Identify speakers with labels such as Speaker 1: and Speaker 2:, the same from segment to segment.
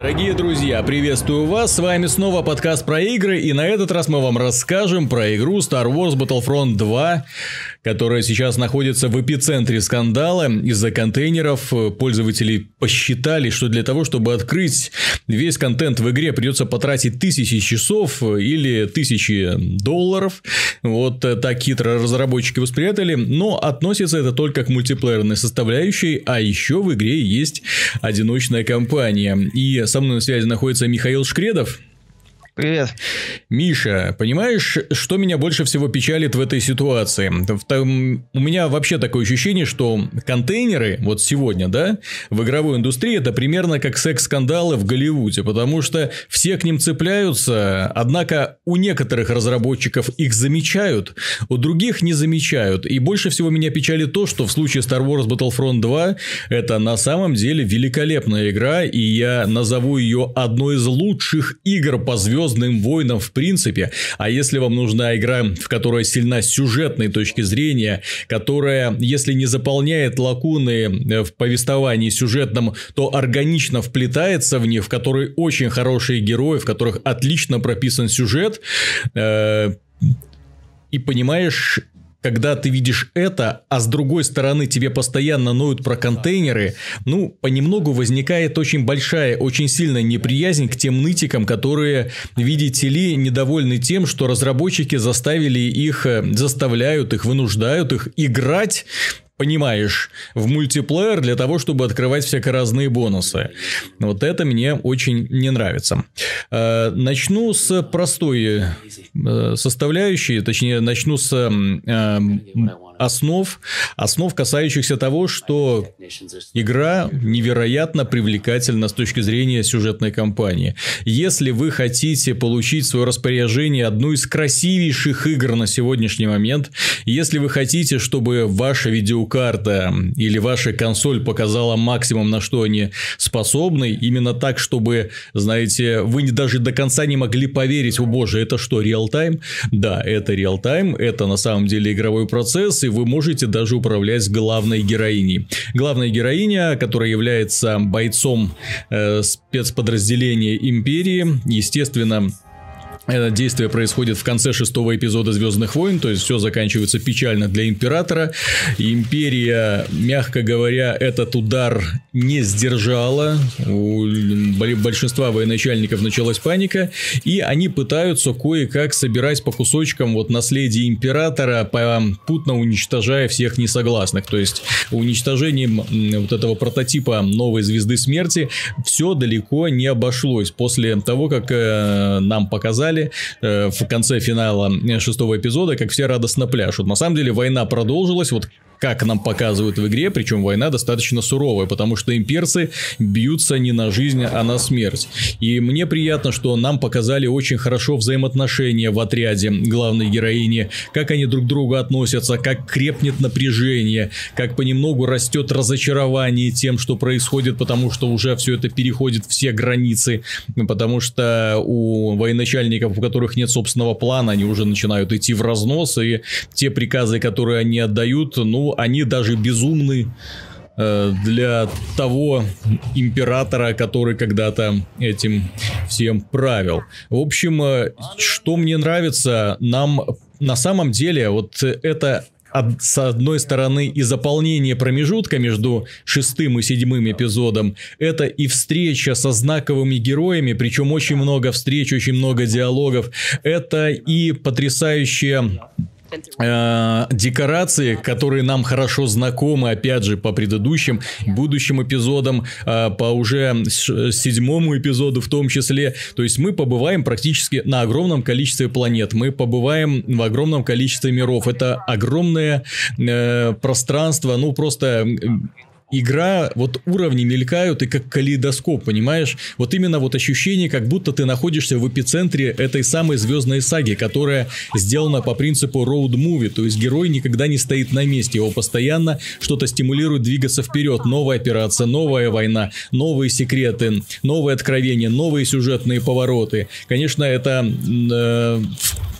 Speaker 1: Дорогие друзья, приветствую вас, с вами снова подкаст про игры, и на этот раз мы вам расскажем про игру Star Wars Battlefront 2, которая сейчас находится в эпицентре скандала из-за контейнеров. Пользователи посчитали, что для того, чтобы открыть весь контент в игре, придется потратить тысячи часов или тысячи долларов. Вот так хитро разработчики восприятали, но относится это только к мультиплеерной составляющей, а еще в игре есть одиночная кампания. И со мной на связи находится Михаил Шкредов.
Speaker 2: Привет.
Speaker 1: Миша, понимаешь, что меня больше всего печалит в этой ситуации? У меня вообще такое ощущение, что контейнеры вот сегодня, да, в игровой индустрии это примерно как секс-скандалы в Голливуде, потому что все к ним цепляются, однако у некоторых разработчиков их замечают, у других не замечают. И больше всего меня печалит то, что в случае Star Wars Battlefront 2 это на самом деле великолепная игра, и я назову ее одной из лучших игр по звездам Звездным войнам в принципе. А если вам нужна игра, в которой сильна сюжетной точки зрения, которая, если не заполняет лакуны э, в повествовании сюжетном, то органично вплетается в них, в которой очень хорошие герои, в которых отлично прописан сюжет, э, и понимаешь когда ты видишь это, а с другой стороны тебе постоянно ноют про контейнеры, ну, понемногу возникает очень большая, очень сильная неприязнь к тем нытикам, которые, видите ли, недовольны тем, что разработчики заставили их, э, заставляют их, вынуждают их играть понимаешь, в мультиплеер для того, чтобы открывать всякие разные бонусы. Вот это мне очень не нравится. Э, начну с простой э, составляющей, точнее, начну с э, основ, основ, касающихся того, что игра невероятно привлекательна с точки зрения сюжетной кампании. Если вы хотите получить в свое распоряжение одну из красивейших игр на сегодняшний момент, если вы хотите, чтобы ваша видеокарта или ваша консоль показала максимум, на что они способны, именно так, чтобы, знаете, вы даже до конца не могли поверить, о боже, это что, реал-тайм? Да, это реал-тайм, это на самом деле игровой процесс, вы можете даже управлять главной героиней. Главная героиня, которая является бойцом э, спецподразделения Империи, естественно, это действие происходит в конце шестого эпизода Звездных войн, то есть все заканчивается печально для императора. Империя, мягко говоря, этот удар не сдержала. У большинства военачальников началась паника, и они пытаются кое-как собирать по кусочкам вот наследие императора, попутно уничтожая всех несогласных. То есть уничтожением вот этого прототипа новой звезды смерти все далеко не обошлось. После того, как э, нам показали показали э, в конце финала шестого эпизода, как все радостно пляшут. На самом деле война продолжилась, вот как нам показывают в игре, причем война достаточно суровая, потому что имперцы бьются не на жизнь, а на смерть. И мне приятно, что нам показали очень хорошо взаимоотношения в отряде главной героини, как они друг к другу относятся, как крепнет напряжение, как понемногу растет разочарование тем, что происходит, потому что уже все это переходит все границы, потому что у военачальников, у которых нет собственного плана, они уже начинают идти в разнос, и те приказы, которые они отдают, ну, они даже безумны э, для того императора, который когда-то этим всем правил. В общем, э, что мне нравится, нам на самом деле вот это с одной стороны и заполнение промежутка между шестым и седьмым эпизодом, это и встреча со знаковыми героями, причем очень много встреч, очень много диалогов, это и потрясающая э, декорации, которые нам хорошо знакомы, опять же, по предыдущим, будущим эпизодам, э, по уже седьмому эпизоду в том числе. То есть мы побываем практически на огромном количестве планет, мы побываем в огромном количестве миров. Это огромное э, пространство, ну просто игра, вот уровни мелькают и как калейдоскоп, понимаешь? Вот именно вот ощущение, как будто ты находишься в эпицентре этой самой звездной саги, которая сделана по принципу road movie, то есть герой никогда не стоит на месте, его постоянно что-то стимулирует двигаться вперед, новая операция, новая война, новые секреты, новые откровения, новые сюжетные повороты. Конечно, это э,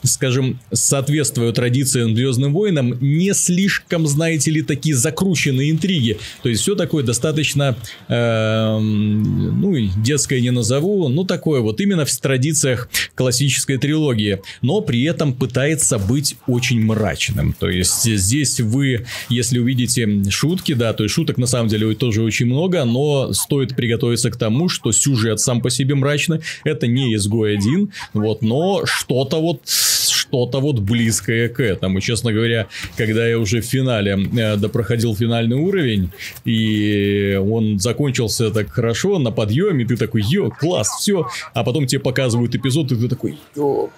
Speaker 1: скажем, соответствуя традициям Звездным войнам, не слишком, знаете ли, такие закрученные интриги. То есть все такое достаточно, э, ну, детское не назову, ну, такое вот именно в традициях классической трилогии. Но при этом пытается быть очень мрачным. То есть здесь вы, если увидите шутки, да, то есть шуток на самом деле тоже очень много, но стоит приготовиться к тому, что сюжет сам по себе мрачный. Это не изгой один, вот, но что-то вот что-то вот близкое к этому. Честно говоря, когда я уже в финале э, допроходил финальный уровень, и он закончился так хорошо, на подъеме, ты такой, ё, класс, все. А потом тебе показывают эпизод, и ты такой, ё,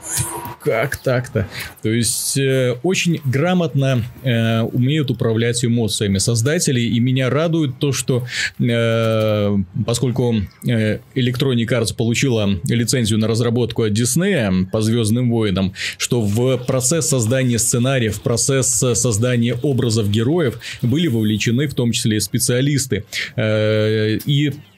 Speaker 1: как так-то? То есть, э, очень грамотно э, умеют управлять эмоциями создатели, и меня радует то, что э, поскольку э, Electronic Arts получила лицензию на разработку от Disney по Звездным войнам, что в процесс создания сценария, в процесс создания образов героев были вовлечены в том числе и специалисты. Э,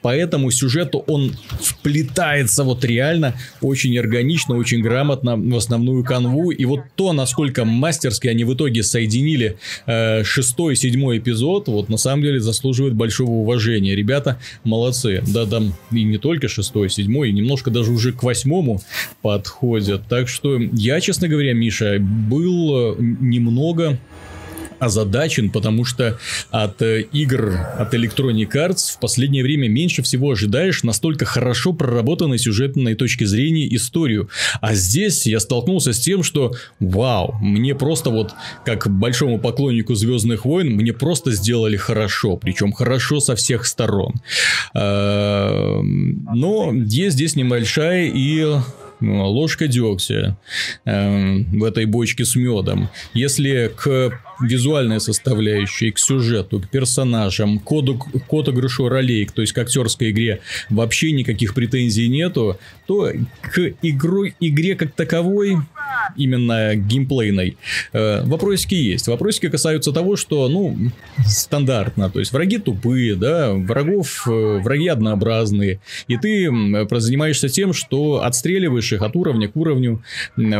Speaker 1: и поэтому сюжету он вплетается вот реально очень органично, очень грамотно в основную канву. И вот то, насколько мастерски они в итоге соединили э, шестой, седьмой эпизод, вот на самом деле заслуживает большого уважения. Ребята молодцы. Да, там и не только шестой, седьмой, и немножко даже уже к восьмому подходят. Так что я, честно говоря, Миша, был немного озадачен, потому что от э, игр от Electronic Arts в последнее время меньше всего ожидаешь настолько хорошо проработанной сюжетной точки зрения историю. А здесь я столкнулся с тем, что вау, мне просто вот как большому поклоннику Звездных войн, мне просто сделали хорошо, причем хорошо со всех сторон. Э, но есть здесь небольшая и ложка дегтя э, в этой бочке с медом. Если к визуальной составляющей, к сюжету, к персонажам, коду, к отыгрышу ролей, то есть к актерской игре вообще никаких претензий нету, то к игру, игре как таковой именно геймплейной, э, вопросики есть. Вопросики касаются того, что, ну, стандартно, то есть враги тупые, да, врагов, э, враги однообразные, и ты занимаешься тем, что отстреливаешь их от уровня к уровню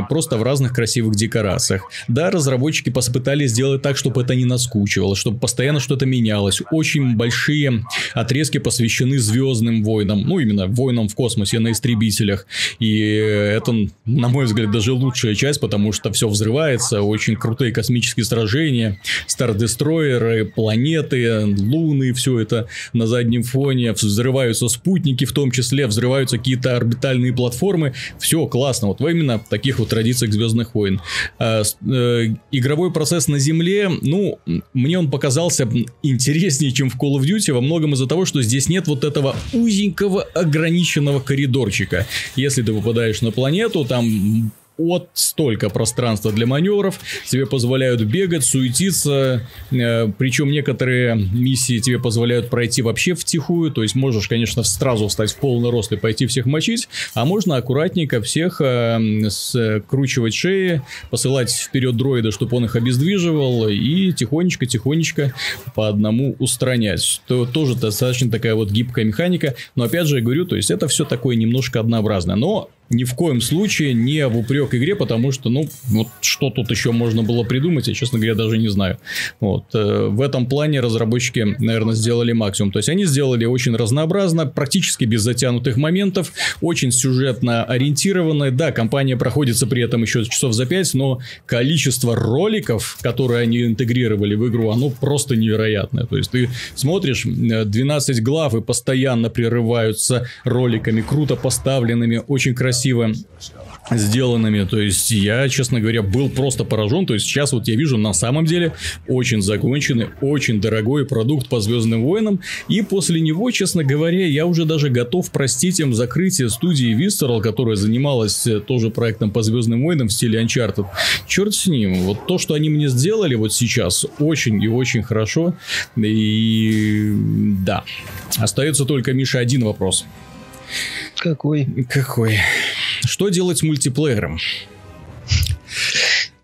Speaker 1: просто в разных красивых декорациях. Да, разработчики попытались сделать так, чтобы это не наскучивало, чтобы постоянно что-то менялось. Очень большие отрезки посвящены звездным войнам, ну, именно войнам в космосе на истребителях, и это, на мой взгляд, даже лучшая лучшая часть, потому что все взрывается, очень крутые космические сражения, стардестройеры, планеты, луны, все это на заднем фоне, взрываются спутники в том числе, взрываются какие-то орбитальные платформы, все классно, вот именно в таких вот традициях Звездных войн. А, э, игровой процесс на Земле, ну, мне он показался интереснее, чем в Call of Duty, во многом из-за того, что здесь нет вот этого узенького ограниченного коридорчика. Если ты попадаешь на планету, там от столько пространства для маневров, тебе позволяют бегать, суетиться, э, причем некоторые миссии тебе позволяют пройти вообще втихую, то есть можешь, конечно, сразу встать в полный рост и пойти всех мочить, а можно аккуратненько всех э, скручивать шеи, посылать вперед дроида, чтобы он их обездвиживал, и тихонечко-тихонечко по одному устранять. То, тоже достаточно такая вот гибкая механика, но опять же я говорю, то есть это все такое немножко однообразное, но ни в коем случае не в упрек игре, потому что, ну, вот что тут еще можно было придумать, я, честно говоря, даже не знаю. Вот. Э, в этом плане разработчики, наверное, сделали максимум. То есть, они сделали очень разнообразно, практически без затянутых моментов, очень сюжетно ориентированно. Да, компания проходится при этом еще часов за 5, но количество роликов, которые они интегрировали в игру, оно просто невероятное. То есть, ты смотришь 12 э, глав и постоянно прерываются роликами, круто поставленными, очень красивыми красиво сделанными. То есть я, честно говоря, был просто поражен. То есть сейчас вот я вижу на самом деле очень законченный, очень дорогой продукт по Звездным войнам. И после него, честно говоря, я уже даже готов простить им закрытие студии Visceral, которая занималась э, тоже проектом по Звездным войнам в стиле Uncharted. Черт с ним. Вот то, что они мне сделали вот сейчас, очень и очень хорошо. И да. Остается только, Миша, один вопрос.
Speaker 2: Какой?
Speaker 1: Какой? Что делать с мультиплеером?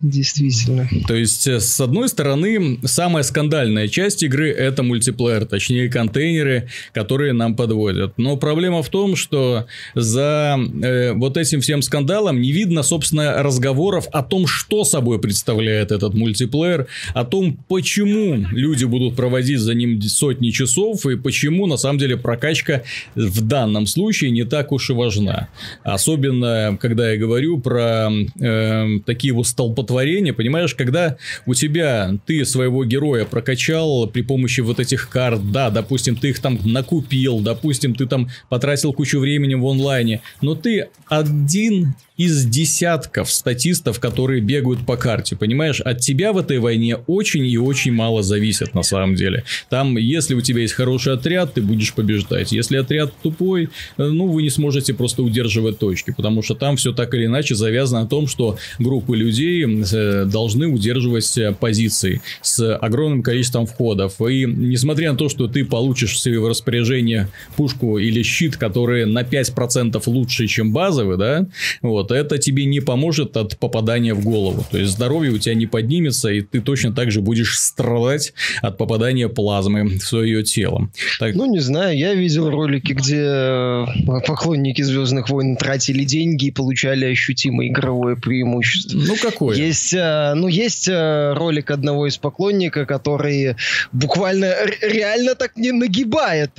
Speaker 2: Действительно.
Speaker 1: То есть, э, с одной стороны, самая скандальная часть игры это мультиплеер, точнее контейнеры, которые нам подводят. Но проблема в том, что за э, вот этим всем скандалом не видно, собственно, разговоров о том, что собой представляет этот мультиплеер, о том, почему люди будут проводить за ним сотни часов и почему на самом деле прокачка в данном случае не так уж и важна. Особенно, когда я говорю про э, такие вот столпотворения столпотворение, понимаешь, когда у тебя ты своего героя прокачал при помощи вот этих карт, да, допустим, ты их там накупил, допустим, ты там потратил кучу времени в онлайне, но ты один из десятков статистов, которые бегают по карте, понимаешь? От тебя в этой войне очень и очень мало зависит на самом деле. Там, если у тебя есть хороший отряд, ты будешь побеждать. Если отряд тупой, э, ну, вы не сможете просто удерживать точки, потому что там все так или иначе завязано на том, что группы людей э, должны удерживать э, позиции с огромным количеством входов. И несмотря на то, что ты получишь в свое распоряжение пушку или щит, которые на 5% лучше, чем базовый, да, вот, это тебе не поможет от попадания в голову. То есть здоровье у тебя не поднимется, и ты точно так же будешь страдать от попадания плазмы в свое тело.
Speaker 2: Так... Ну, не знаю, я видел ролики, где э, поклонники Звездных войн тратили деньги и получали ощутимое игровое преимущество.
Speaker 1: Ну, какое?
Speaker 2: Есть, э, ну, есть э, ролик одного из поклонника, который буквально реально так не нагибает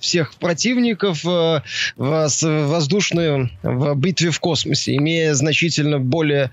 Speaker 2: всех противников в воздушную в битве в космосе имея значительно более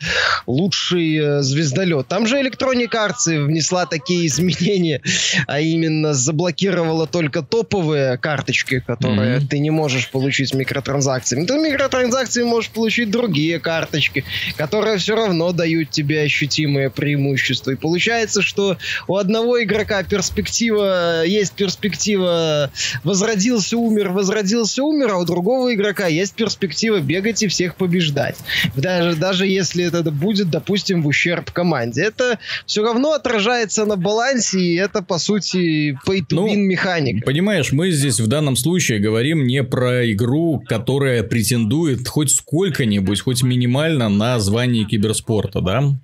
Speaker 2: лучший э, звездолет. Там же Electronic Arts внесла такие изменения, а именно заблокировала только топовые карточки, которые mm-hmm. ты не можешь получить микротранзакциями. Ты микротранзакции можешь получить другие карточки, которые все равно дают тебе ощутимые преимущества. И получается, что у одного игрока перспектива, есть перспектива возродился, умер, возродился, умер, а у другого игрока есть перспектива бегать и всех побеждать играть. Даже, даже если это будет, допустим, в ущерб команде. Это все равно отражается на балансе, и это, по сути, pay-to-win ну, механика.
Speaker 1: Понимаешь, мы здесь в данном случае говорим не про игру, которая претендует хоть сколько-нибудь, хоть минимально на звание киберспорта, да?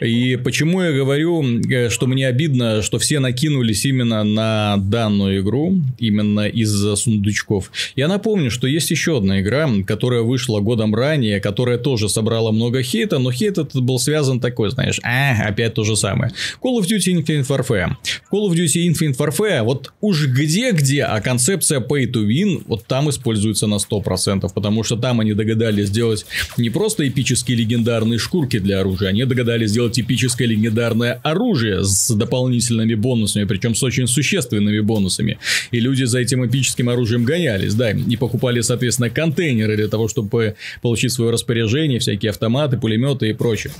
Speaker 1: И почему я говорю, э, что мне обидно, что все накинулись именно на данную игру, именно из-за сундучков. Я напомню, что есть еще одна игра, которая вышла годом ранее, которая тоже собрала много хейта, но хейт этот был связан такой, знаешь, а, опять то же самое. Call of Duty Infinite Warfare. Call of Duty Infinite Warfare, вот уж где-где, а концепция pay to win, вот там используется на 100%, потому что там они догадались сделать не просто эпические легендарные шкурки для оружия, они догадались сделать эпическое легендарное оружие с дополнительными бонусами, причем с очень существенными бонусами. И люди за этим эпическим оружием гонялись, да, и покупали, соответственно, контейнеры для того, чтобы получить свое распоряжение, всякие автоматы, пулеметы и прочее.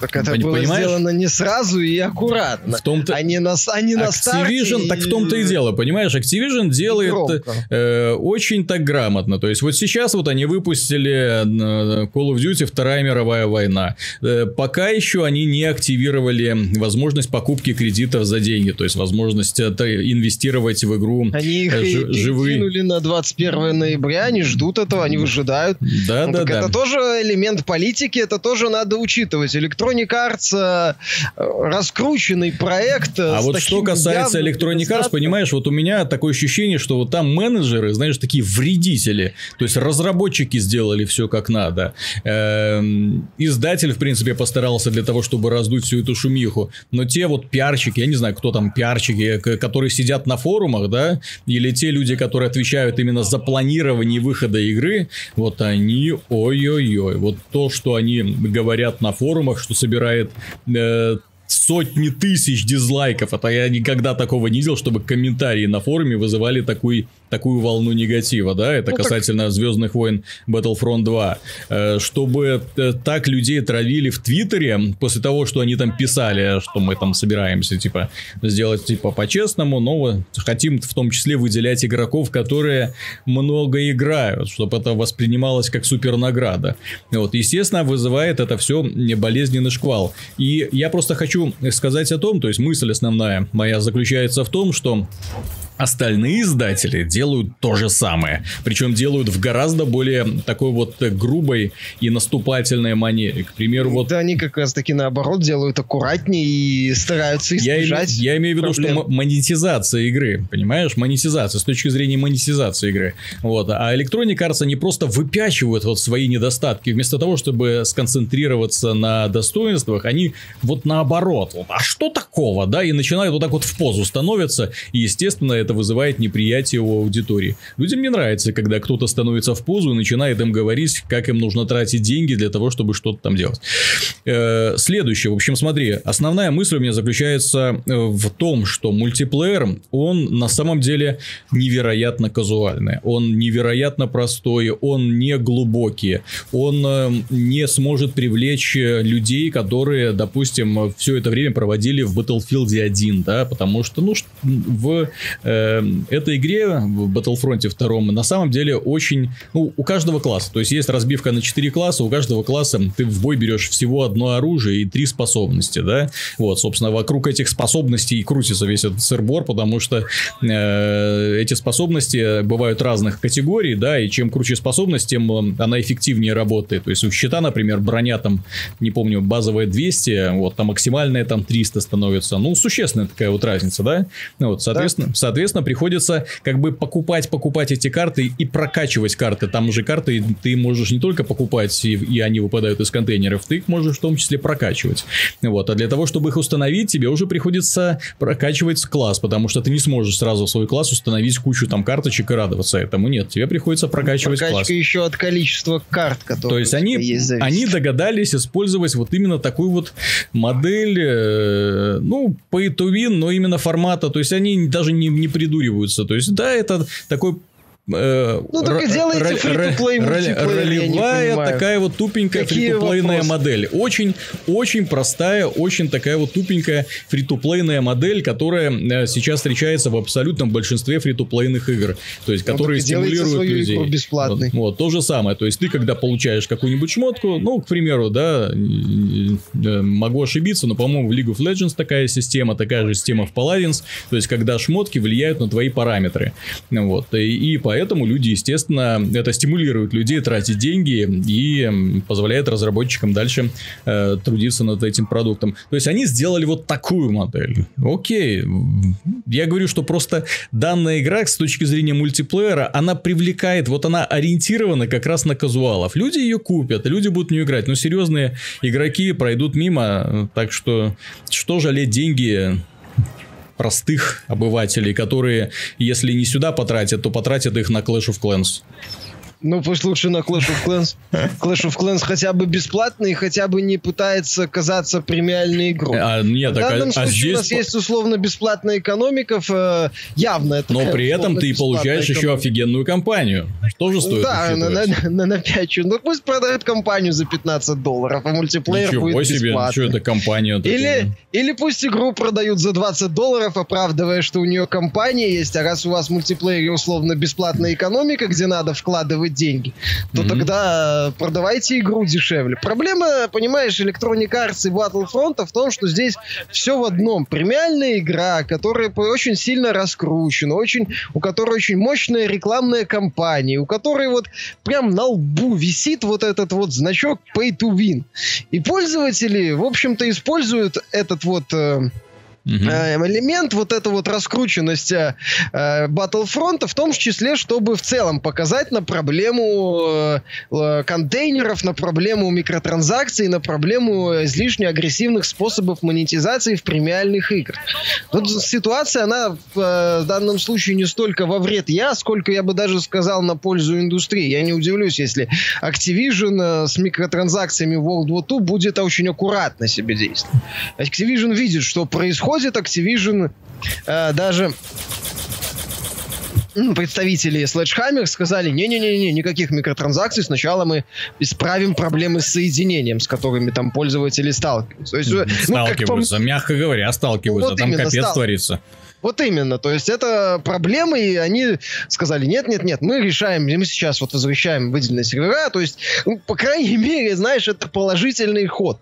Speaker 2: Так это Пон- было понимаешь? сделано не сразу и аккуратно.
Speaker 1: В том-то...
Speaker 2: А не не на
Speaker 1: Activision, так в том-то и дело, понимаешь? Activision делает э, очень так грамотно. То есть, вот сейчас вот они выпустили э, Call of Duty Вторая мировая война. Э, пока еще они не активировали возможность покупки кредитов за деньги, то есть возможность инвестировать в игру
Speaker 2: Они их ж- живые. кинули на 21 ноября, они ждут этого, они выжидают.
Speaker 1: Да, ну, да, да.
Speaker 2: Это тоже элемент политики, это тоже надо учитывать. Electronic Arts э, раскрученный проект.
Speaker 1: Э, а вот что касается Electronic Arts, понимаешь, вот у меня такое ощущение, что вот там менеджеры, знаешь, такие вредители. То есть разработчики сделали все как надо. Эм, издатель, в принципе, постарался для того, того, чтобы раздуть всю эту шумиху. Но те вот пиарщики, я не знаю, кто там пиарщики, которые сидят на форумах, да, или те люди, которые отвечают именно за планирование выхода игры, вот они, ой-ой-ой, вот то, что они говорят на форумах, что собирает э, сотни тысяч дизлайков. Это я никогда такого не видел, чтобы комментарии на форуме вызывали такой такую волну негатива, да, это ну, касательно так... Звездных войн Battlefront 2, э, чтобы э, так людей травили в Твиттере после того, что они там писали, что мы там собираемся, типа, сделать, типа, по-честному, но хотим в том числе выделять игроков, которые много играют, чтобы это воспринималось как супер награда. Вот, естественно, вызывает это все болезненный шквал. И я просто хочу сказать о том, то есть мысль основная моя заключается в том, что Остальные издатели делают то же самое. Причем делают в гораздо более такой вот грубой и наступательной манере. К примеру, вот...
Speaker 2: Да, они как раз таки наоборот делают аккуратнее и стараются
Speaker 1: избежать Я, я имею в виду, проблем. что монетизация игры, понимаешь? Монетизация, с точки зрения монетизации игры. Вот. А Electronic Arts, они просто выпячивают вот свои недостатки. Вместо того, чтобы сконцентрироваться на достоинствах, они вот наоборот. Вот, а что такого, да? И начинают вот так вот в позу становятся. И, естественно, это это вызывает неприятие у аудитории. Людям не нравится, когда кто-то становится в позу и начинает им говорить, как им нужно тратить деньги для того, чтобы что-то там делать. Э, следующее. В общем, смотри, основная мысль у меня заключается э, в том, что мультиплеер, он на самом деле невероятно казуальный. Он невероятно простой, он не глубокий. Он э, не сможет привлечь людей, которые, допустим, все это время проводили в Battlefield 1, да, потому что, ну, в э, этой игре, в Battlefront 2, на самом деле очень, ну, у каждого класса, то есть есть разбивка на 4 класса, у каждого класса ты в бой берешь всего одно оружие и три способности, да, вот, собственно, вокруг этих способностей и крутится весь этот сырбор, потому что э, эти способности бывают разных категорий, да, и чем круче способность, тем э, она эффективнее работает, то есть у щита, например, броня там, не помню, базовая 200, вот, там максимальная там 300 становится, ну, существенная такая вот разница, да, вот, соответственно, да. соответственно соответственно, приходится как бы покупать, покупать эти карты и прокачивать карты. Там уже карты ты можешь не только покупать, и, и они выпадают из контейнеров, ты их можешь в том числе прокачивать. Вот. А для того, чтобы их установить, тебе уже приходится прокачивать класс, потому что ты не сможешь сразу в свой класс установить кучу там карточек и радоваться этому. Нет, тебе приходится прокачивать
Speaker 2: Прокачка
Speaker 1: класс.
Speaker 2: еще от количества карт, которые
Speaker 1: То есть они, есть они догадались использовать вот именно такую вот модель, э, ну, pay to win, но именно формата. То есть они даже не, не придуриваются. То есть, да, это такой
Speaker 2: Э, ну, только делайте фри-то-плей
Speaker 1: Ролевая такая вот тупенькая фри-то-плейная модель. Очень, очень простая, очень такая вот тупенькая фри-то-плейная модель, которая э, сейчас встречается в абсолютном большинстве фри-то-плейных игр. То есть, ну, которые стимулируют людей.
Speaker 2: бесплатный.
Speaker 1: Вот, вот, то же самое. То есть, ты когда получаешь какую-нибудь шмотку, ну, к примеру, да, могу ошибиться, но, по-моему, в League of Legends такая система, такая же система в Paladins. То есть, когда шмотки влияют на твои параметры. Вот. И, и поэтому Поэтому люди, естественно, это стимулирует людей тратить деньги и позволяет разработчикам дальше э, трудиться над этим продуктом. То есть они сделали вот такую модель. Окей. Я говорю, что просто данная игра с точки зрения мультиплеера, она привлекает, вот она ориентирована как раз на казуалов. Люди ее купят, люди будут в нее играть. Но серьезные игроки пройдут мимо. Так что, что жалеть деньги простых обывателей, которые, если не сюда потратят, то потратят их на Clash of Clans.
Speaker 2: Ну, пусть лучше на Clash of Clans. Clash of Clans хотя бы бесплатный, хотя бы не пытается казаться премиальной игрой. А,
Speaker 1: нет,
Speaker 2: в так, данном а, случае здесь... у нас есть условно бесплатная экономика, э, явно это
Speaker 1: Но при этом ты получаешь экономика. еще офигенную компанию. Тоже стоит
Speaker 2: Да, на, на, на, на 5 Ну, пусть продают компанию за 15 долларов, а мультиплеер Ничего будет себе, бесплатный.
Speaker 1: что это компания
Speaker 2: Или, или пусть игру продают за 20 долларов, оправдывая, что у нее компания есть, а раз у вас в мультиплеере условно бесплатная экономика, где надо вкладывать зарабатывать деньги, то mm-hmm. тогда продавайте игру дешевле. Проблема, понимаешь, Electronic Arts и Battlefront в том, что здесь все в одном. Премиальная игра, которая очень сильно раскручена, очень, у которой очень мощная рекламная кампания, у которой вот прям на лбу висит вот этот вот значок Pay to Win. И пользователи, в общем-то, используют этот вот... Э, Угу. Элемент вот эта вот раскрученность э, Battlefront, в том числе, чтобы в целом показать на проблему э, контейнеров, на проблему микротранзакций, на проблему излишне агрессивных способов монетизации в премиальных играх. Тут ситуация, она в данном случае не столько во вред я, сколько я бы даже сказал на пользу индустрии. Я не удивлюсь, если Activision с микротранзакциями World War II будет очень аккуратно себе действовать. Activision видит, что происходит, Activision э, даже представители Sledgehammer сказали, не-не-не, никаких микротранзакций, сначала мы исправим проблемы с соединением, с которыми там пользователи сталкиваются. То есть,
Speaker 1: ну, сталкиваются, как, мягко говоря, сталкиваются, вот там капец стал... творится.
Speaker 2: Вот именно, то есть это проблемы, и они сказали, нет, нет, нет, мы решаем, мы сейчас вот возвращаем выделенные сервера, то есть, ну, по крайней мере, знаешь, это положительный ход.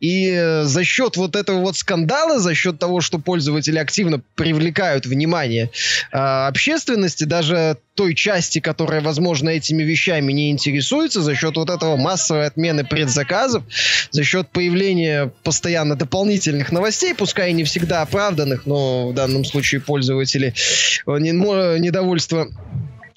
Speaker 2: И э, за счет вот этого вот скандала, за счет того, что пользователи активно привлекают внимание э, общественности, даже той части, которая, возможно, этими вещами не интересуется, за счет вот этого массовой отмены предзаказов, за счет появления постоянно дополнительных новостей, пускай не всегда оправданных, но в данном случае пользователи э, недовольство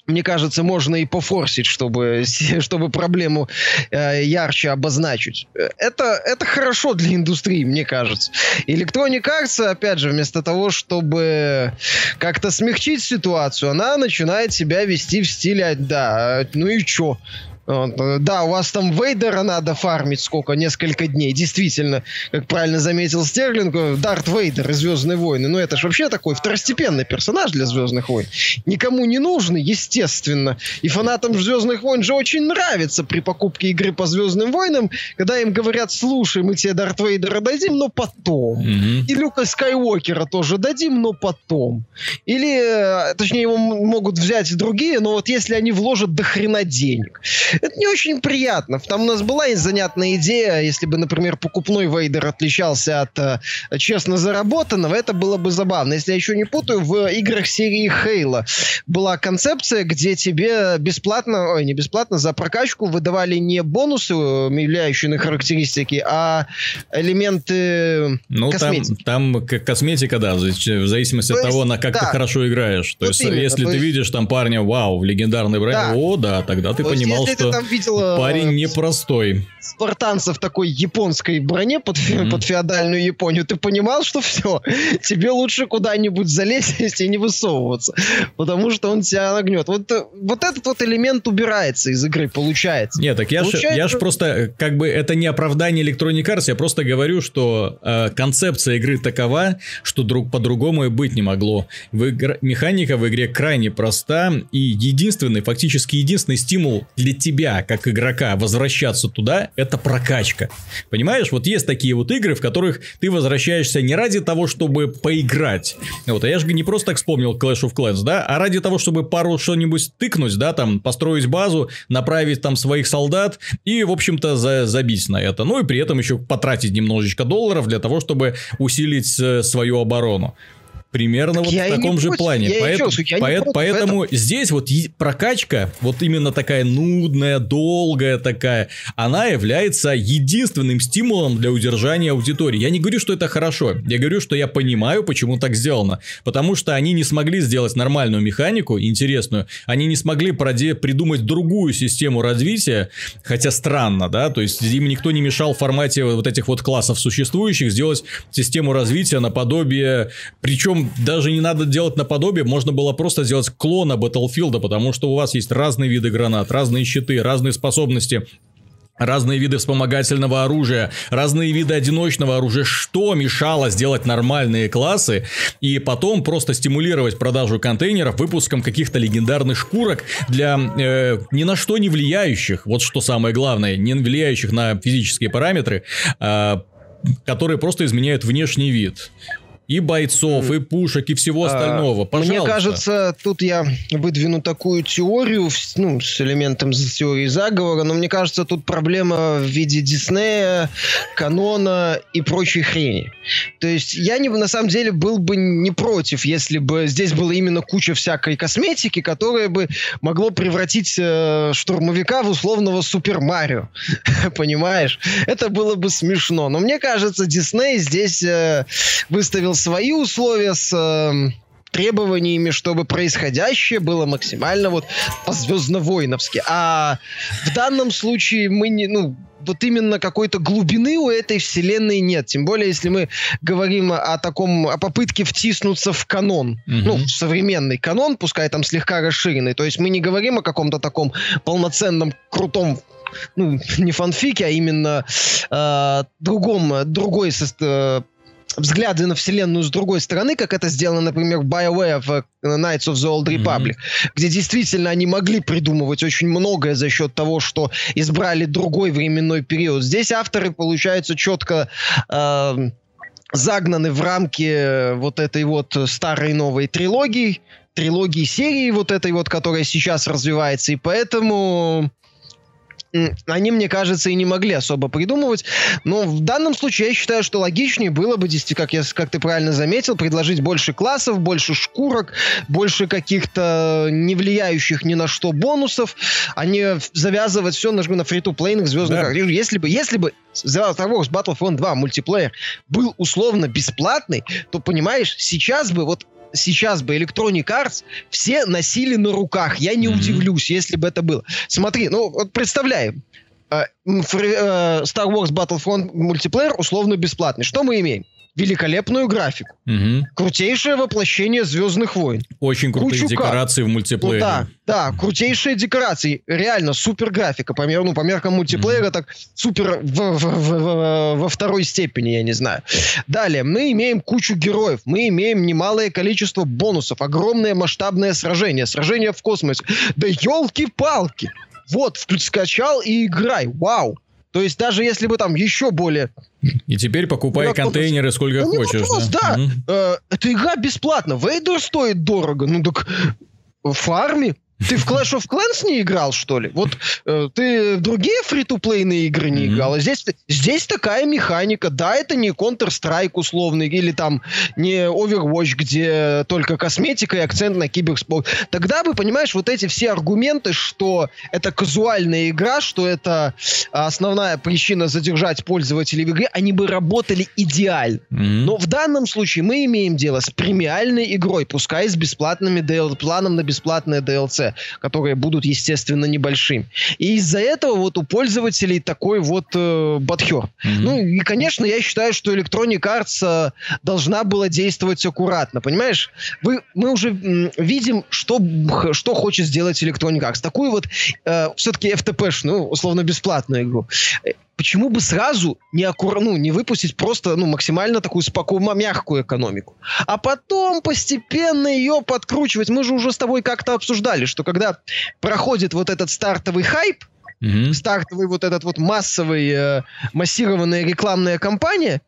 Speaker 2: мне кажется, можно и пофорсить, чтобы, чтобы проблему э, ярче обозначить. Это, это хорошо для индустрии, мне кажется. Electronic Arts, опять же, вместо того, чтобы как-то смягчить ситуацию, она начинает себя вести в стиле, да, ну и чё? Э, да, у вас там Вейдера надо фармить сколько? Несколько дней. Действительно, как правильно заметил Стерлинг, э, Дарт Вейдер из Звездные войны. Ну, это же вообще такой второстепенный персонаж для Звездных войн. Никому не нужный, естественно. И фанатам Звездных войн же очень нравится при покупке игры по Звездным войнам, когда им говорят, слушай, мы тебе Дарт Вейдера дадим, но потом. Mm-hmm. И Люка Скайуокера тоже дадим, но потом. Или, э, точнее, его могут взять другие, но вот если они вложат до хрена денег. Это не очень приятно. Там у нас была занятная идея, если бы, например, покупной Вейдер отличался от э, честно заработанного, это было бы забавно. Если я еще не путаю, в играх серии Хейла была концепция, где тебе бесплатно, ой, не бесплатно, за прокачку выдавали не бонусы, влияющие на характеристики, а элементы
Speaker 1: ну, косметики. Там, там косметика, да, в зависимости То от есть, того, на как да. ты хорошо играешь. То вот есть, именно, если то ты есть... видишь там парня, вау, в легендарной броне, да. о, да, тогда ты то понимал, есть, что там видел... Парень э, непростой.
Speaker 2: Спартанца в такой японской броне под, mm-hmm. под феодальную Японию. Ты понимал, что все, тебе лучше куда-нибудь залезть и не высовываться, потому что он тебя нагнет. Вот, э, вот этот вот элемент убирается из игры, получается.
Speaker 1: Нет, так я получается... ж, я ж просто, э, как бы, это не оправдание Electronic Arts, я просто говорю, что э, концепция игры такова, что друг по-другому и быть не могло. В игр... Механика в игре крайне проста, и единственный, фактически единственный стимул для тебя тебя, как игрока, возвращаться туда, это прокачка. Понимаешь, вот есть такие вот игры, в которых ты возвращаешься не ради того, чтобы поиграть. Вот, а я же не просто так вспомнил Clash of Clans, да, а ради того, чтобы пару что-нибудь тыкнуть, да, там, построить базу, направить там своих солдат и, в общем-то, за забить на это. Ну и при этом еще потратить немножечко долларов для того, чтобы усилить э, свою оборону. Примерно так вот в таком же против, плане. Я поэтому я поэт, поэтому здесь вот прокачка, вот именно такая нудная, долгая такая, она является единственным стимулом для удержания аудитории. Я не говорю, что это хорошо. Я говорю, что я понимаю, почему так сделано. Потому что они не смогли сделать нормальную механику, интересную. Они не смогли проде- придумать другую систему развития. Хотя странно, да? То есть им никто не мешал в формате вот этих вот классов существующих сделать систему развития наподобие... Причем даже не надо делать наподобие, можно было просто сделать клона Battlefield, потому что у вас есть разные виды гранат, разные щиты, разные способности, разные виды вспомогательного оружия, разные виды одиночного оружия, что мешало сделать нормальные классы и потом просто стимулировать продажу контейнеров выпуском каких-то легендарных шкурок для э, ни на что не влияющих, вот что самое главное, не влияющих на физические параметры, э, которые просто изменяют внешний вид и бойцов, и пушек, и всего а, остального. Пожалуйста.
Speaker 2: Мне кажется, тут я выдвину такую теорию, ну, с элементом теории заговора, но мне кажется, тут проблема в виде Диснея, канона и прочей хрени. То есть я не, на самом деле был бы не против, если бы здесь было именно куча всякой косметики, которая бы могло превратить э, штурмовика в условного Супер Марио. Понимаешь? Это было бы смешно. Но мне кажется, Дисней здесь э, выставил свои условия с э, требованиями, чтобы происходящее было максимально вот по-звездно-воиновски. А в данном случае мы не, ну, вот именно какой-то глубины у этой вселенной нет. Тем более, если мы говорим о таком, о попытке втиснуться в канон. Mm-hmm. Ну, в современный канон, пускай там слегка расширенный. То есть мы не говорим о каком-то таком полноценном, крутом ну, не фанфике, а именно э, другом, другой э, взгляды на вселенную с другой стороны, как это сделано, например, в BioWare в э, Knights of the Old Republic, mm-hmm. где действительно они могли придумывать очень многое за счет того, что избрали другой временной период. Здесь авторы, получается, четко э, загнаны в рамки вот этой вот старой новой трилогии, трилогии серии вот этой вот, которая сейчас развивается, и поэтому они, мне кажется, и не могли особо придумывать. Но в данном случае я считаю, что логичнее было бы, как, я, как ты правильно заметил, предложить больше классов, больше шкурок, больше каких-то не влияющих ни на что бонусов, а не завязывать все на, на фри-то-плейных звездных да. Если бы, если бы Star Wars Battlefront 2 мультиплеер был условно бесплатный, то, понимаешь, сейчас бы вот сейчас бы Electronic Arts все носили на руках. Я не mm-hmm. удивлюсь, если бы это было. Смотри, ну вот представляем. Э, э, Star Wars Battlefront мультиплеер условно бесплатный. Что мы имеем? Великолепную графику. Угу. Крутейшее воплощение Звездных войн.
Speaker 1: Очень крутые Кучу декорации кар... в мультиплеере.
Speaker 2: Ну, да, да, крутейшие декорации. Реально, супер графика. По, ну, по меркам мультиплеера, угу. так супер в, в, в, в, во второй степени, я не знаю. Далее, мы имеем кучу героев. Мы имеем немалое количество бонусов. Огромное масштабное сражение. Сражение в космосе. Да елки-палки! Вот, скачал и играй. Вау! То есть даже если бы там еще более...
Speaker 1: И теперь покупай ну, контейнеры сколько ну, хочешь. Вопрос,
Speaker 2: да. да. Mm-hmm. Э, эта игра бесплатна. Вейдер стоит дорого. Ну так фарми. Ты в Clash of Clans не играл, что ли? Вот э, ты в другие фри-то-плейные игры не mm-hmm. играл, а здесь, здесь такая механика. Да, это не Counter-Strike условный, или там не Overwatch, где только косметика и акцент на киберспорт. Тогда бы, понимаешь, вот эти все аргументы, что это казуальная игра, что это основная причина задержать пользователей в игре, они бы работали идеально. Mm-hmm. Но в данном случае мы имеем дело с премиальной игрой, пускай с бесплатными DL, планом на бесплатное DLC которые будут, естественно, небольшими. И из-за этого вот у пользователей такой вот э, бадхер. Mm-hmm. Ну и, конечно, я считаю, что Electronic Arts э, должна была действовать аккуратно, понимаешь? Вы, мы уже м, видим, что, что хочет сделать Electronic Arts. Такую вот э, все-таки FTP-шную, условно бесплатную игру почему бы сразу не, аккур... ну, не выпустить просто ну, максимально такую спокойную, мягкую экономику, а потом постепенно ее подкручивать. Мы же уже с тобой как-то обсуждали, что когда проходит вот этот стартовый хайп, mm-hmm. стартовый вот этот вот массовый, э, массированная рекламная кампания,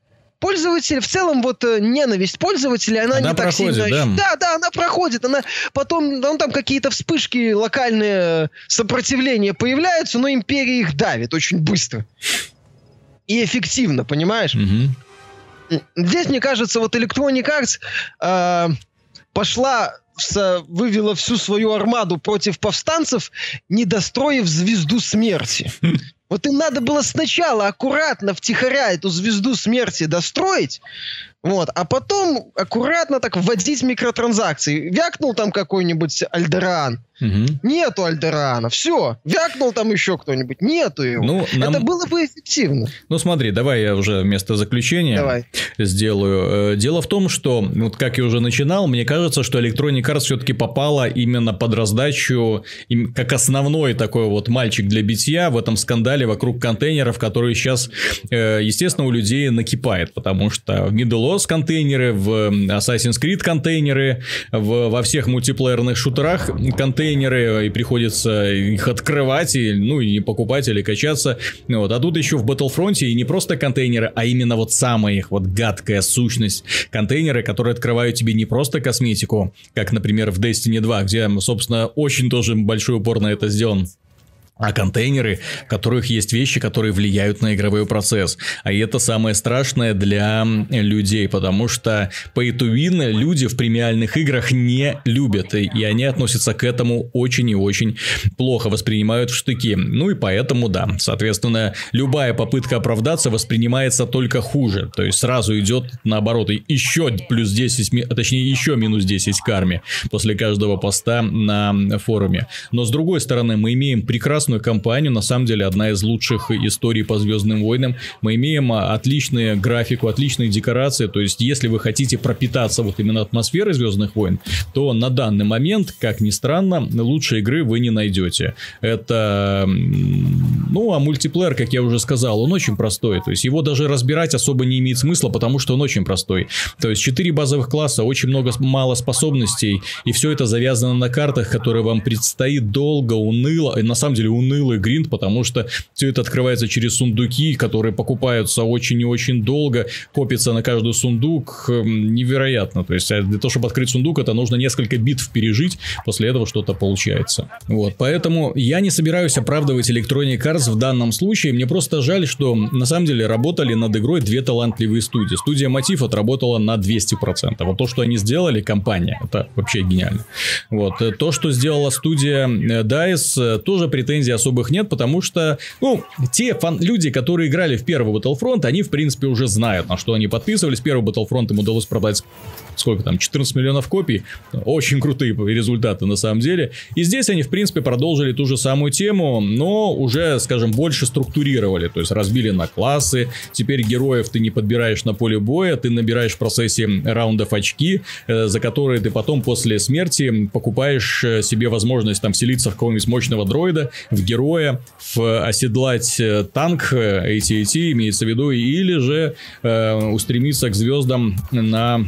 Speaker 2: пользователь, в целом вот э, ненависть пользователя, она, она не проходит, так сильно... Да. да, да, она проходит. Она потом, ну, там какие-то вспышки, локальные сопротивления появляются, но империя их давит очень быстро. И эффективно, понимаешь? Угу. Здесь, мне кажется, вот Electronic Arts э, пошла вывела всю свою армаду против повстанцев, не достроив звезду смерти. Вот им надо было сначала аккуратно, втихаря эту звезду смерти достроить, вот, а потом аккуратно так вводить микротранзакции. Вякнул там какой-нибудь Альдеран, Угу. Нету Альдерана. Все. Вякнул там еще кто-нибудь. Нету его. Ну, нам... Это было бы эффективно.
Speaker 1: Ну, смотри, давай я уже вместо заключения давай. сделаю. Э, дело в том, что, вот как я уже начинал, мне кажется, что Electronic Arts все-таки попала именно под раздачу, как основной такой вот мальчик для битья в этом скандале вокруг контейнеров, который сейчас, э, естественно, у людей накипает, потому что в Middle Earth контейнеры, в Assassin's Creed контейнеры, в, во всех мультиплеерных шутерах контейнеры, и приходится их открывать, и, ну, и покупать или качаться. Вот. А тут еще в Battlefront и не просто контейнеры, а именно вот самая их вот гадкая сущность. Контейнеры, которые открывают тебе не просто косметику, как, например, в Destiny 2, где, собственно, очень тоже большой упор на это сделан а контейнеры, в которых есть вещи, которые влияют на игровой процесс. А это самое страшное для людей, потому что по win люди в премиальных играх не любят, и они относятся к этому очень и очень плохо, воспринимают в штыки. Ну и поэтому, да, соответственно, любая попытка оправдаться воспринимается только хуже. То есть сразу идет наоборот еще плюс 10, точнее еще минус 10 карме после каждого поста на форуме. Но с другой стороны, мы имеем прекрасную прекрасную кампанию, на самом деле одна из лучших историй по Звездным войнам. Мы имеем отличную графику, отличные декорации, то есть если вы хотите пропитаться вот именно атмосферой Звездных войн, то на данный момент, как ни странно, лучшей игры вы не найдете. Это, ну, а мультиплеер, как я уже сказал, он очень простой, то есть его даже разбирать особо не имеет смысла, потому что он очень простой. То есть 4 базовых класса, очень много мало способностей, и все это завязано на картах, которые вам предстоит долго, уныло, и на самом деле унылый гринд, потому что все это открывается через сундуки, которые покупаются очень и очень долго, копится на каждый сундук, эм, невероятно. То есть а для того, чтобы открыть сундук, это нужно несколько битв пережить, после этого что-то получается. Вот, поэтому я не собираюсь оправдывать Electronic Arts в данном случае, мне просто жаль, что на самом деле работали над игрой две талантливые студии. Студия Мотив отработала на 200%. Вот то, что они сделали, компания, это вообще гениально. Вот. Э, то, что сделала студия э, DICE, э, тоже претензий особых нет, потому что, ну, те фан люди, которые играли в первый Battlefront, они, в принципе, уже знают, на что они подписывались. Первый Battlefront им удалось продать сколько там, 14 миллионов копий. Очень крутые результаты на самом деле. И здесь они, в принципе, продолжили ту же самую тему, но уже, скажем, больше структурировали. То есть разбили на классы. Теперь героев ты не подбираешь на поле боя, ты набираешь в процессе раундов очки, э, за которые ты потом после смерти покупаешь э, себе возможность там вселиться в какого-нибудь мощного дроида, в героя, в оседлать э, танк AT-AT, имеется в виду, или же э, устремиться к звездам на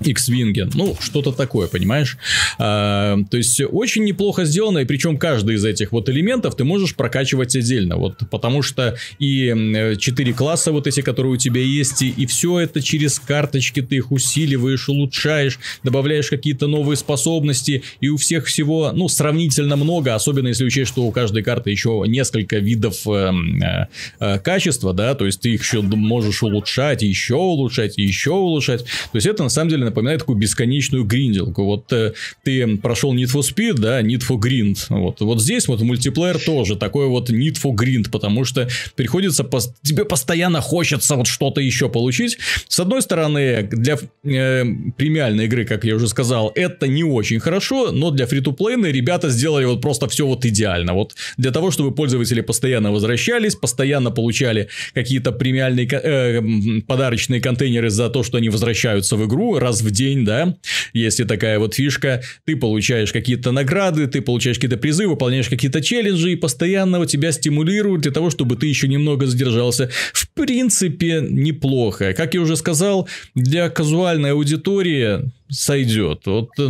Speaker 1: X-Wing. Ну, что-то такое, понимаешь? А, то есть, очень неплохо сделано, и причем каждый из этих вот элементов ты можешь прокачивать отдельно. Вот потому что и 4 класса вот эти, которые у тебя есть, и, и все это через карточки ты их усиливаешь, улучшаешь, добавляешь какие-то новые способности, и у всех всего, ну, сравнительно много, особенно если учесть, что у каждой карты еще несколько видов э, э, э, качества, да, то есть ты их еще можешь улучшать, еще улучшать, еще улучшать. То есть это на самом деле напоминает такую бесконечную гринделку. Вот э, ты прошел Need for Speed, да, Need for Grind. Вот, вот здесь вот мультиплеер тоже такой вот Need for Grind, потому что приходится, по... тебе постоянно хочется вот что-то еще получить. С одной стороны, для э, премиальной игры, как я уже сказал, это не очень хорошо, но для фри-то-плейной ребята сделали вот просто все вот идеально. Вот для того, чтобы пользователи постоянно возвращались, постоянно получали какие-то премиальные э, подарочные контейнеры за то, что они возвращаются в игру раз в день, да, если такая вот фишка, ты получаешь какие-то награды, ты получаешь какие-то призы, выполняешь какие-то челленджи и постоянно тебя стимулируют для того, чтобы ты еще немного задержался. В принципе, неплохо. Как я уже сказал, для казуальной аудитории сойдет. Вот э,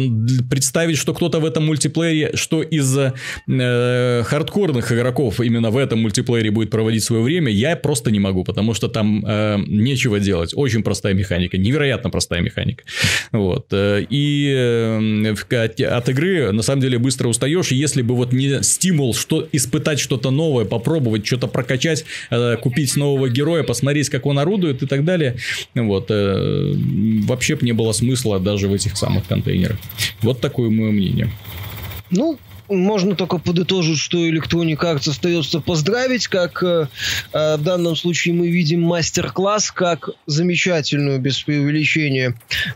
Speaker 1: представить, что кто-то в этом мультиплеере, что из э, хардкорных игроков именно в этом мультиплеере будет проводить свое время, я просто не могу, потому что там э, нечего делать. Очень простая механика, невероятно простая механика. Вот. Э, и э, от игры на самом деле быстро устаешь. И если бы вот не стимул что испытать что-то новое, попробовать что-то прокачать, э, купить нового героя, посмотреть, как он орудует и так далее, вот, э, вообще бы не было смысла даже даже в этих самых контейнерах. Вот такое мое мнение.
Speaker 2: Ну, можно только подытожить, что Electronic Arts остается поздравить, как э, э, в данном случае мы видим мастер-класс, как замечательную, без преувеличения,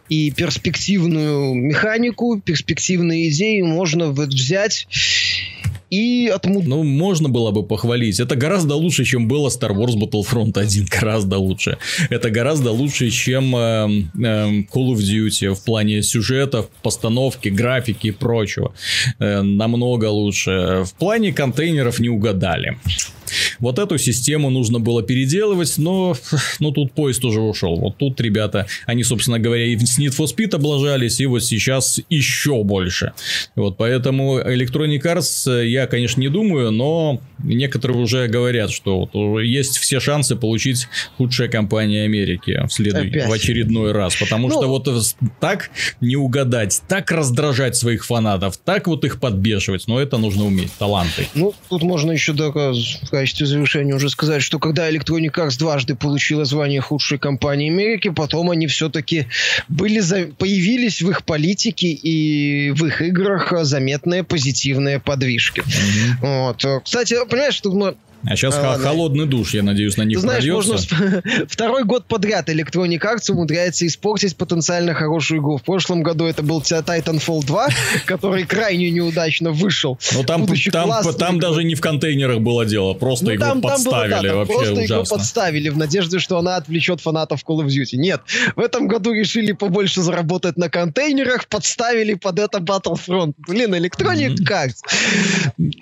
Speaker 2: и перспективную механику, перспективные идеи можно взять и отму...
Speaker 1: Ну, можно было бы похвалить. Это гораздо лучше, чем было Star Wars Battlefront 1. Гораздо лучше. Это гораздо лучше, чем э, э, Call of Duty в плане сюжетов, постановки, графики и прочего. Э, намного лучше. В плане контейнеров не угадали. Вот эту систему нужно было переделывать, но ну, тут поезд уже ушел. Вот тут ребята, они, собственно говоря, и с Need for Speed облажались, и вот сейчас еще больше. Вот поэтому Electronic Arts я, конечно, не думаю, но некоторые уже говорят, что вот есть все шансы получить худшая компания Америки в, следующий, в очередной раз. Потому ну, что вот так не угадать, так раздражать своих фанатов, так вот их подбешивать, но это нужно уметь, таланты.
Speaker 2: Ну, тут можно еще только в качестве завершения уже сказать, что когда Electronic Arts дважды получила звание худшей компании Америки, потом они все-таки были за... появились в их политике и в их играх заметные позитивные подвижки. Вот. Кстати, понимаешь, мы
Speaker 1: А сейчас а, холодный душ, я надеюсь, на них Ты знаешь, прольется.
Speaker 2: можно второй год подряд Electronic Arts умудряется испортить потенциально хорошую игру. В прошлом году это был Titanfall 2, который крайне неудачно вышел.
Speaker 1: Ну там, там, там даже не в контейнерах было дело, просто ну, игру там, подставили там было, да, вообще
Speaker 2: Просто
Speaker 1: ужасно.
Speaker 2: игру подставили в надежде, что она отвлечет фанатов Call of Duty. Нет, в этом году решили побольше заработать на контейнерах, подставили под это Battlefront. Блин, Electronic Arts,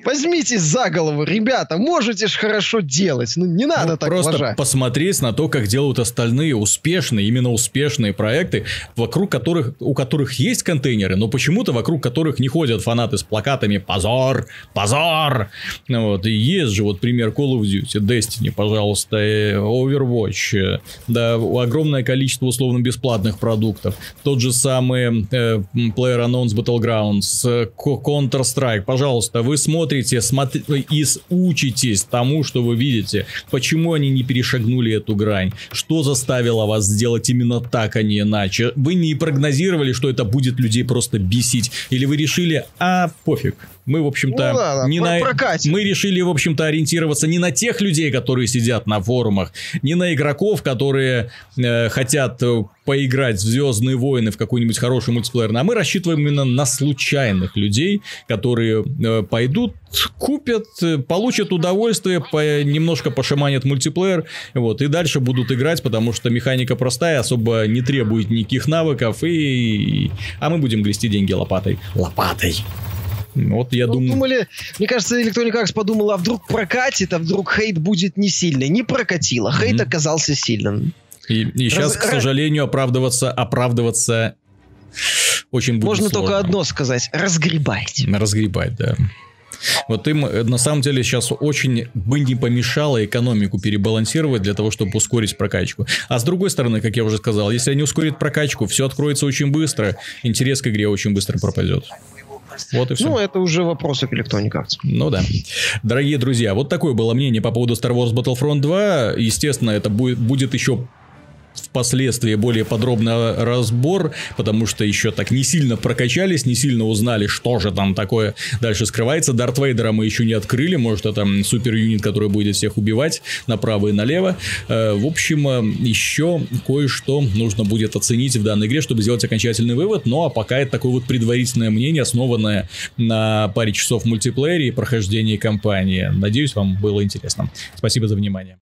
Speaker 2: возьмитесь за голову, ребята, можете ж хорошо делать. Ну, не надо ну, так
Speaker 1: Просто
Speaker 2: уважать.
Speaker 1: посмотреть на то, как делают остальные успешные, именно успешные проекты, вокруг которых, у которых есть контейнеры, но почему-то вокруг которых не ходят фанаты с плакатами «Позор! Позор!» вот. И есть же вот пример Call of Duty, Destiny, пожалуйста, Overwatch, да, огромное количество условно бесплатных продуктов. Тот же самый э, PlayerUnknown's Battlegrounds, Counter-Strike, пожалуйста, вы смотрите смотри, и учитесь тому, что вы видите. Почему они не перешагнули эту грань? Что заставило вас сделать именно так, а не иначе? Вы не прогнозировали, что это будет людей просто бесить? Или вы решили, а пофиг, мы, в общем-то, ну, да, не на... мы решили, в общем-то, ориентироваться не на тех людей, которые сидят на форумах, не на игроков, которые э, хотят э, поиграть в Звездные войны в какой-нибудь хороший мультиплеер, а мы рассчитываем именно на случайных людей, которые э, пойдут, купят, э, получат удовольствие, по, немножко пошаманят мультиплеер, вот, и дальше будут играть, потому что механика простая, особо не требует никаких навыков, и... а мы будем грести деньги лопатой. Лопатой. Вот я ну, думаю...
Speaker 2: Думали, мне кажется, Electronic Arts подумала, а вдруг прокатит, а вдруг хейт будет не сильный. Не прокатило, хейт mm-hmm. оказался сильным.
Speaker 1: И, и сейчас, Раз... к сожалению, оправдываться, оправдываться очень будет
Speaker 2: Можно
Speaker 1: сложно.
Speaker 2: только одно сказать, разгребайте.
Speaker 1: Разгребать, да. Вот им э, на самом деле сейчас очень бы не помешало экономику перебалансировать для того, чтобы ускорить прокачку. А с другой стороны, как я уже сказал, если они ускорят прокачку, все откроется очень быстро, интерес к игре очень быстро пропадет.
Speaker 2: Вот и все. Ну, это уже вопросы к Electronic Arts.
Speaker 1: Ну да. Дорогие друзья, вот такое было мнение по поводу Star Wars Battlefront 2. Естественно, это будет, будет еще впоследствии более подробный разбор, потому что еще так не сильно прокачались, не сильно узнали, что же там такое дальше скрывается. Дарт Вейдера мы еще не открыли, может это супер юнит, который будет всех убивать направо и налево. Э, в общем, э, еще кое-что нужно будет оценить в данной игре, чтобы сделать окончательный вывод, ну а пока это такое вот предварительное мнение, основанное на паре часов мультиплеере и прохождении кампании. Надеюсь, вам было интересно. Спасибо за внимание.